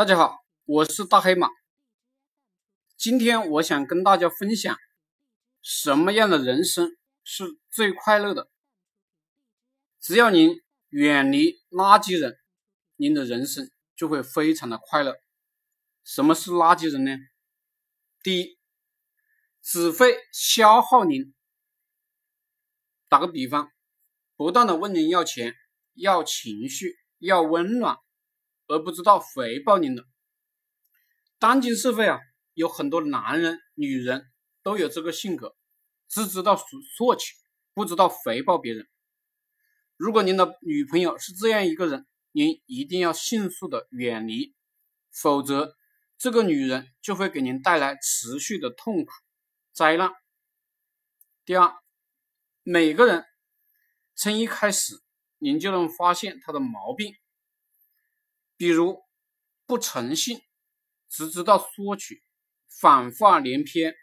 大家好，我是大黑马。今天我想跟大家分享，什么样的人生是最快乐的？只要您远离垃圾人，您的人生就会非常的快乐。什么是垃圾人呢？第一，只会消耗您。打个比方，不断的问您要钱、要情绪、要温暖。而不知道回报您的。当今社会啊，有很多男人、女人都有这个性格，只知道索取，不知道回报别人。如果您的女朋友是这样一个人，您一定要迅速的远离，否则这个女人就会给您带来持续的痛苦、灾难。第二，每个人从一开始，您就能发现他的毛病。比如不诚信，只知道索取，反话连篇，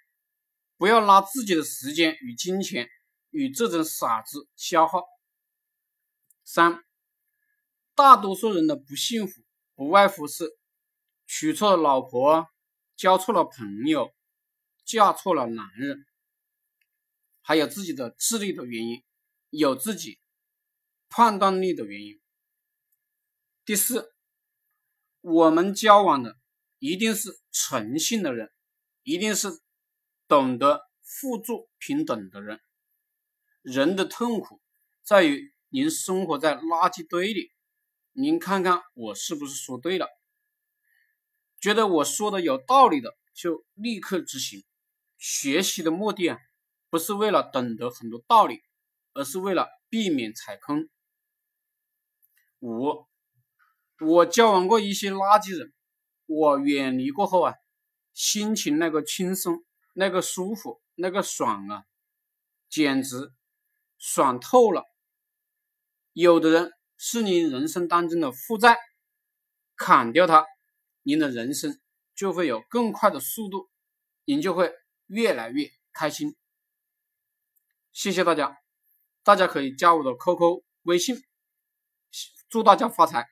不要拿自己的时间与金钱与这种傻子消耗。三，大多数人的不幸福不外乎是娶错了老婆，交错了朋友，嫁错了男人，还有自己的智力的原因，有自己判断力的原因。第四。我们交往的一定是诚信的人，一定是懂得互助平等的人。人的痛苦在于您生活在垃圾堆里。您看看我是不是说对了？觉得我说的有道理的，就立刻执行。学习的目的啊，不是为了懂得很多道理，而是为了避免踩坑。五。我交往过一些垃圾人，我远离过后啊，心情那个轻松，那个舒服，那个爽啊，简直爽透了。有的人是您人生当中的负债，砍掉他，您的人生就会有更快的速度，您就会越来越开心。谢谢大家，大家可以加我的 QQ 微信，祝大家发财。